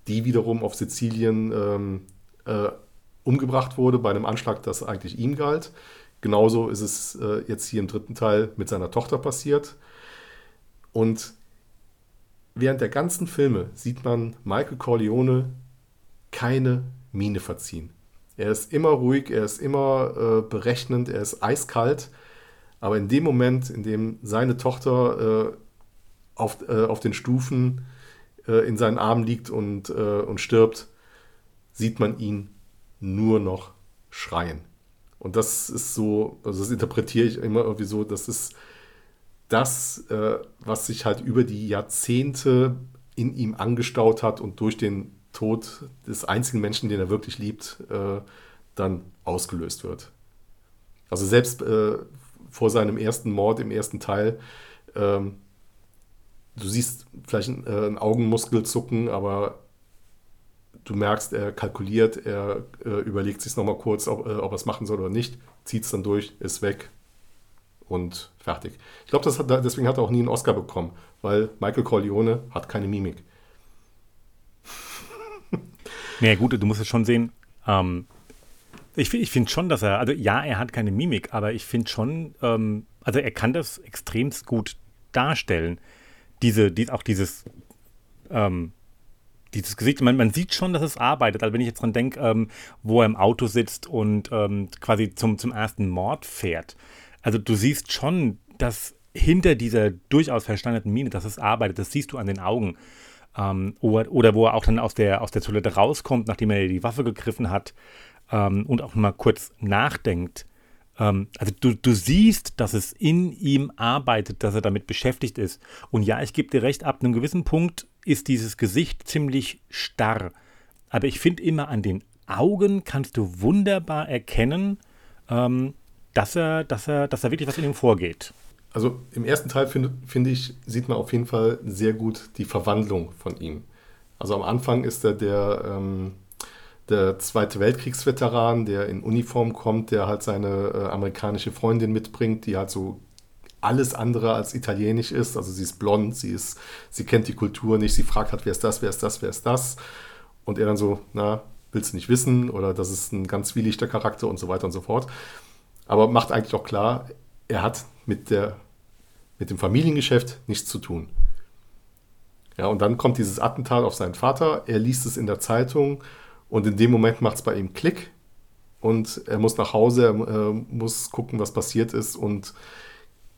A: die wiederum auf Sizilien ähm, äh, umgebracht wurde bei einem Anschlag, das eigentlich ihm galt. Genauso ist es äh, jetzt hier im dritten Teil mit seiner Tochter passiert. Und während der ganzen Filme sieht man Michael Corleone keine Miene verziehen. Er ist immer ruhig, er ist immer äh, berechnend, er ist eiskalt. Aber in dem Moment, in dem seine Tochter äh, auf, äh, auf den Stufen äh, in seinen Armen liegt und, äh, und stirbt, sieht man ihn nur noch schreien. Und das ist so, also das interpretiere ich immer irgendwie so, das ist das, äh, was sich halt über die Jahrzehnte in ihm angestaut hat und durch den Tod des einzigen Menschen, den er wirklich liebt, äh, dann ausgelöst wird. Also selbst äh, vor seinem ersten Mord im ersten Teil, ähm, du siehst vielleicht äh, ein Augenmuskel zucken, aber du merkst, er kalkuliert, er äh, überlegt sich nochmal kurz, ob, äh, ob er es machen soll oder nicht, zieht es dann durch, ist weg und fertig. Ich glaube, deswegen hat er auch nie einen Oscar bekommen, weil Michael Corleone hat keine Mimik.
B: naja, gut, du musst es schon sehen. Ähm, ich, ich finde schon, dass er, also ja, er hat keine Mimik, aber ich finde schon, ähm, also er kann das extremst gut darstellen. Diese, die, auch dieses, ähm, dieses Gesicht, man, man, sieht schon, dass es arbeitet. Also wenn ich jetzt dran denke, ähm, wo er im Auto sitzt und ähm, quasi zum, zum ersten Mord fährt. Also du siehst schon, dass hinter dieser durchaus versteinerten Miene, dass es arbeitet, das siehst du an den Augen. Ähm, oder, oder, wo er auch dann aus der, aus der Toilette rauskommt, nachdem er die Waffe gegriffen hat ähm, und auch mal kurz nachdenkt. Ähm, also du, du siehst, dass es in ihm arbeitet, dass er damit beschäftigt ist. Und ja, ich gebe dir recht, ab einem gewissen Punkt ist dieses Gesicht ziemlich starr. Aber ich finde immer an den Augen kannst du wunderbar erkennen, ähm, dass, er, dass, er, dass er wirklich was in ihm vorgeht.
A: Also im ersten Teil finde find ich, sieht man auf jeden Fall sehr gut die Verwandlung von ihm. Also am Anfang ist er der, ähm, der Zweite Weltkriegsveteran, der in Uniform kommt, der halt seine äh, amerikanische Freundin mitbringt, die halt so alles andere als italienisch ist. Also sie ist blond, sie, ist, sie kennt die Kultur nicht, sie fragt hat, wer ist das, wer ist das, wer ist das. Und er dann so, na, willst du nicht wissen oder das ist ein ganz zwielichter Charakter und so weiter und so fort. Aber macht eigentlich auch klar, er hat mit, der, mit dem Familiengeschäft nichts zu tun. Ja, und dann kommt dieses Attentat auf seinen Vater, er liest es in der Zeitung und in dem Moment macht es bei ihm Klick und er muss nach Hause, er äh, muss gucken, was passiert ist und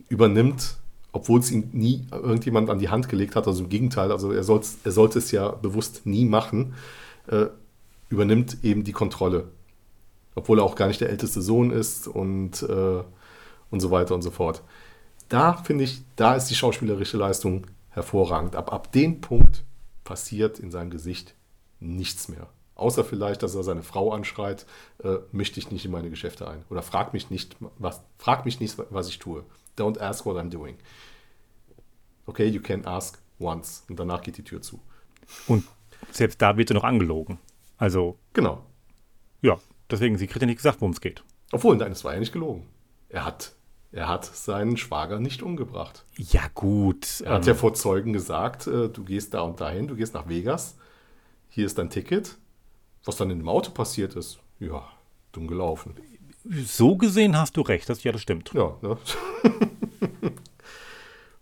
A: übernimmt, obwohl es ihm nie irgendjemand an die Hand gelegt hat. Also im Gegenteil, also er, er sollte es ja bewusst nie machen, äh, übernimmt eben die Kontrolle. Obwohl er auch gar nicht der älteste Sohn ist und, äh, und so weiter und so fort. Da finde ich, da ist die schauspielerische Leistung hervorragend. Ab, ab dem Punkt passiert in seinem Gesicht nichts mehr. Außer vielleicht, dass er seine Frau anschreit, äh, mischt dich nicht in meine Geschäfte ein. Oder frag mich nicht, was, frag mich nicht, was ich tue. Don't ask what I'm doing. Okay, you can ask once. Und danach geht die Tür zu.
B: Und selbst da wird er noch angelogen. Also.
A: Genau.
B: Ja, deswegen, sie kriegt ja nicht gesagt, worum es geht.
A: Obwohl, nein, es war ja nicht gelogen. Er hat Er hat seinen Schwager nicht umgebracht.
B: Ja, gut.
A: Er hat ja vor Zeugen gesagt, äh, du gehst da und dahin, du gehst nach Vegas, hier ist dein Ticket. Was dann in dem Auto passiert ist, ja, dumm gelaufen.
B: So gesehen hast du recht, das, ja, das stimmt.
A: Ja, ne?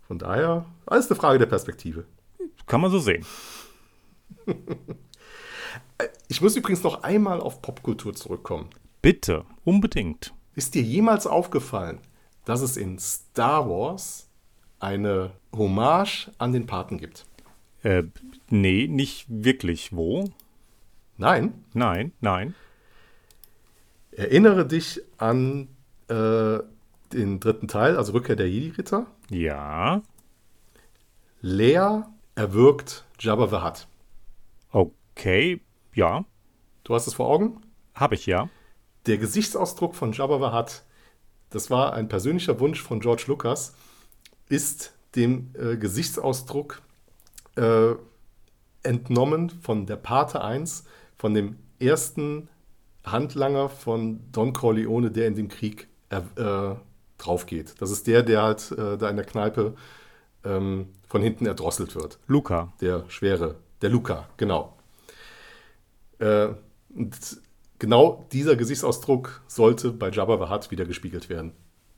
A: Von daher, alles eine Frage der Perspektive.
B: Kann man so sehen.
A: Ich muss übrigens noch einmal auf Popkultur zurückkommen.
B: Bitte, unbedingt.
A: Ist dir jemals aufgefallen, dass es in Star Wars eine Hommage an den Paten gibt?
B: Äh, nee, nicht wirklich. Wo?
A: Nein.
B: Nein, nein.
A: Erinnere dich an äh, den dritten Teil, also Rückkehr der Jedi-Ritter.
B: Ja.
A: Leia erwürgt Jabba the Hutt.
B: Okay, ja.
A: Du hast es vor Augen?
B: Habe ich ja.
A: Der Gesichtsausdruck von Jabba the Hutt, das war ein persönlicher Wunsch von George Lucas, ist dem äh, Gesichtsausdruck äh, entnommen von der Pate 1, von dem ersten Handlanger von Don Corleone, der in dem Krieg äh, drauf geht. Das ist der, der halt äh, da in der Kneipe ähm, von hinten erdrosselt wird.
B: Luca.
A: Der schwere, der Luca, genau. Äh, und genau dieser Gesichtsausdruck sollte bei Jabba the Hutt wieder gespiegelt werden.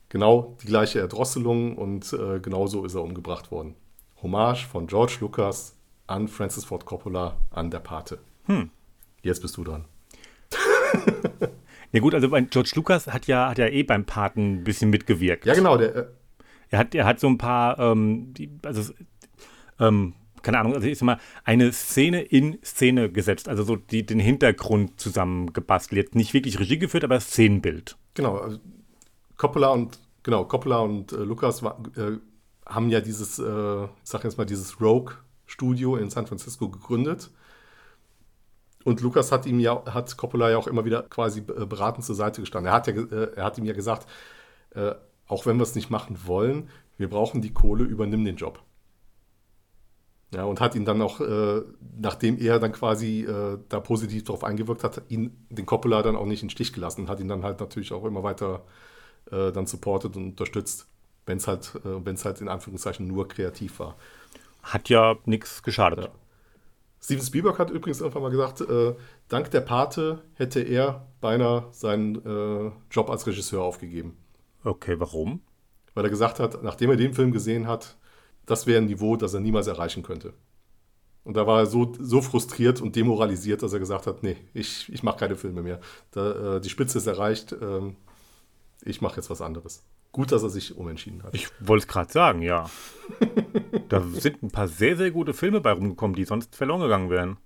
A: Genau die gleiche Erdrosselung und äh, genau so ist er umgebracht worden. Hommage von George Lucas an Francis Ford Coppola an der Pate.
B: Hm.
A: Jetzt bist du dran.
B: Ja gut, also George Lucas hat ja, hat ja eh beim Paten ein bisschen mitgewirkt.
A: Ja, genau. Der, äh,
B: er, hat, er hat so ein paar, ähm, die, also ähm, keine Ahnung, also ich sag mal, eine Szene in Szene gesetzt, also so die, den Hintergrund zusammengebastelt. Jetzt nicht wirklich Regie geführt, aber Szenenbild.
A: Genau, also Coppola und genau, Coppola und äh, Lucas war, äh, haben ja dieses, äh, ich sag jetzt mal, dieses Rogue-Studio in San Francisco gegründet. Und Lukas hat ihm ja, hat Coppola ja auch immer wieder quasi äh, beratend zur Seite gestanden. Er hat, ja, äh, er hat ihm ja gesagt, äh, auch wenn wir es nicht machen wollen, wir brauchen die Kohle, übernimm den Job. Ja, und hat ihn dann auch, äh, nachdem er dann quasi äh, da positiv darauf eingewirkt hat, ihn, den Coppola dann auch nicht in den Stich gelassen und hat ihn dann halt natürlich auch immer weiter äh, dann supportet und unterstützt, wenn es halt, wenn es halt in Anführungszeichen nur kreativ war.
B: Hat ja nichts geschadet.
A: Ja. Steven Spielberg hat übrigens irgendwann mal gesagt, äh, dank der Pate hätte er beinahe seinen äh, Job als Regisseur aufgegeben.
B: Okay, warum?
A: Weil er gesagt hat, nachdem er den Film gesehen hat, das wäre ein Niveau, das er niemals erreichen könnte. Und da war er so, so frustriert und demoralisiert, dass er gesagt hat, nee, ich, ich mache keine Filme mehr. Da, äh, die Spitze ist erreicht, ähm, ich mache jetzt was anderes. Gut, dass er sich umentschieden hat.
B: Ich wollte es gerade sagen, ja. da sind ein paar sehr, sehr gute Filme bei rumgekommen, die sonst verloren gegangen wären.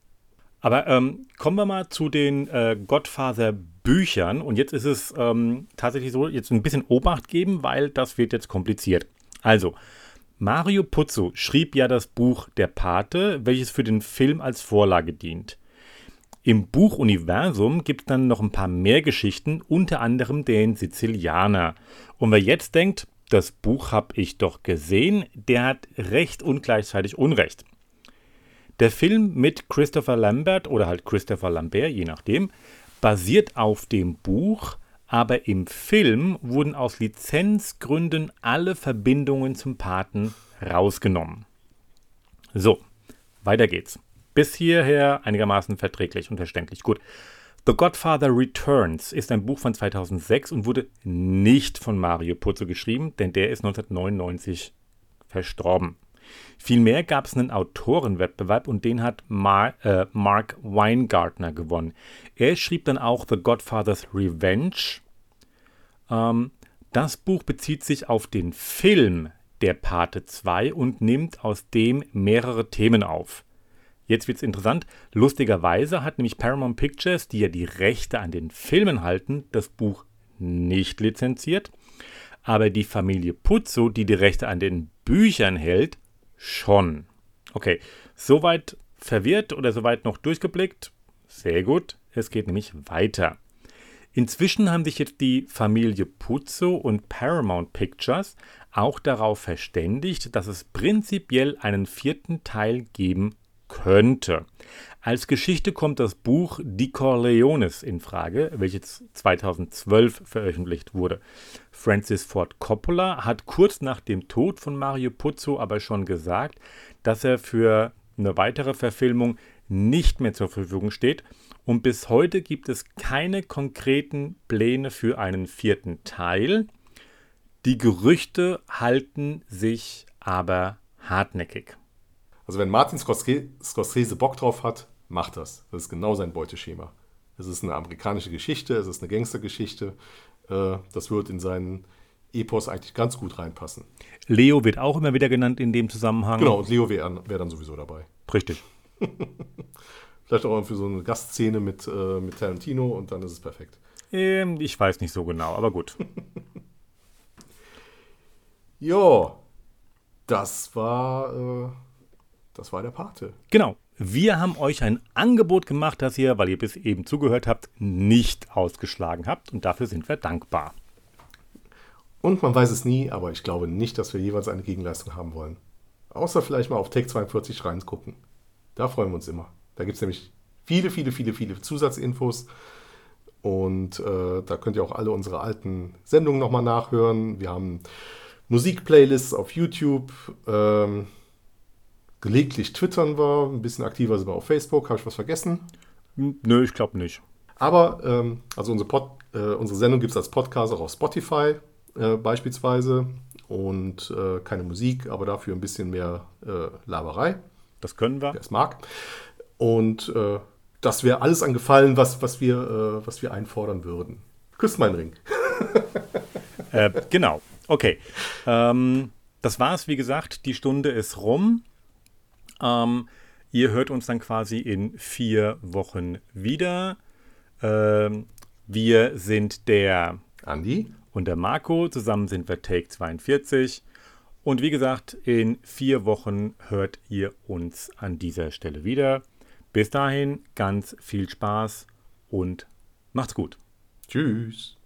B: Aber ähm, kommen wir mal zu den äh, Godfather-Büchern. Und jetzt ist es ähm, tatsächlich so, jetzt ein bisschen Obacht geben, weil das wird jetzt kompliziert. Also, Mario Puzo schrieb ja das Buch Der Pate, welches für den Film als Vorlage dient. Im Buchuniversum gibt es dann noch ein paar mehr Geschichten, unter anderem den Sizilianer. Und wer jetzt denkt, das Buch habe ich doch gesehen, der hat recht und gleichzeitig Unrecht. Der Film mit Christopher Lambert oder halt Christopher Lambert, je nachdem, basiert auf dem Buch, aber im Film wurden aus Lizenzgründen alle Verbindungen zum Paten rausgenommen. So, weiter geht's. Bis hierher einigermaßen verträglich und verständlich. Gut. The Godfather Returns ist ein Buch von 2006 und wurde nicht von Mario Puzo geschrieben, denn der ist 1999 verstorben. Vielmehr gab es einen Autorenwettbewerb und den hat Mar äh, Mark Weingartner gewonnen. Er schrieb dann auch The Godfather's Revenge. Ähm, das Buch bezieht sich auf den Film Der Pate 2 und nimmt aus dem mehrere Themen auf. Jetzt wird es interessant. Lustigerweise hat nämlich Paramount Pictures, die ja die Rechte an den Filmen halten, das Buch nicht lizenziert. Aber die Familie Puzzo, die die Rechte an den Büchern hält, schon. Okay, soweit verwirrt oder soweit noch durchgeblickt? Sehr gut, es geht nämlich weiter. Inzwischen haben sich jetzt die Familie Puzzo und Paramount Pictures auch darauf verständigt, dass es prinzipiell einen vierten Teil geben könnte. Als Geschichte kommt das Buch Die Corleones in Frage, welches 2012 veröffentlicht wurde. Francis Ford Coppola hat kurz nach dem Tod von Mario Puzo aber schon gesagt, dass er für eine weitere Verfilmung nicht mehr zur Verfügung steht und bis heute gibt es keine konkreten Pläne für einen vierten Teil. Die Gerüchte halten sich aber hartnäckig.
A: Also wenn Martin Scorsese Bock drauf hat, macht das. Das ist genau sein Beuteschema. Es ist eine amerikanische Geschichte, es ist eine Gangstergeschichte. Äh, das wird in seinen Epos eigentlich ganz gut reinpassen.
B: Leo wird auch immer wieder genannt in dem Zusammenhang.
A: Genau, und Leo wäre wär dann sowieso dabei.
B: Richtig.
A: Vielleicht auch für so eine Gastszene mit, äh, mit Tarantino und dann ist es perfekt.
B: Ähm, ich weiß nicht so genau, aber gut.
A: ja, das war, äh, das war der Pate.
B: Genau. Wir haben euch ein Angebot gemacht, das ihr, weil ihr bis eben zugehört habt, nicht ausgeschlagen habt. Und dafür sind wir dankbar.
A: Und man weiß es nie, aber ich glaube nicht, dass wir jeweils eine Gegenleistung haben wollen. Außer vielleicht mal auf Take 42 reingucken. Da freuen wir uns immer. Da gibt es nämlich viele, viele, viele, viele Zusatzinfos. Und äh, da könnt ihr auch alle unsere alten Sendungen nochmal nachhören. Wir haben Musikplaylists auf YouTube. Ähm, gelegentlich twittern wir. Ein bisschen aktiver sind wir auf Facebook. Habe ich was vergessen?
B: Nö, ich glaube nicht.
A: Aber, ähm, also unsere, Pod, äh, unsere Sendung gibt es als Podcast auch auf Spotify äh, beispielsweise. Und äh, keine Musik, aber dafür ein bisschen mehr äh, Laberei.
B: Das können wir.
A: Wer es mag. Und äh, das wäre alles an Gefallen, was, was, wir, äh, was wir einfordern würden. Küsst meinen Ring.
B: genau. Okay. Ähm, das war's, wie gesagt. Die Stunde ist rum. Ähm, ihr hört uns dann quasi in vier Wochen wieder. Ähm, wir sind der
A: Andi
B: und der Marco. Zusammen sind wir Take 42. Und wie gesagt, in vier Wochen hört ihr uns an dieser Stelle wieder. Bis dahin ganz viel Spaß und macht's gut.
A: Tschüss.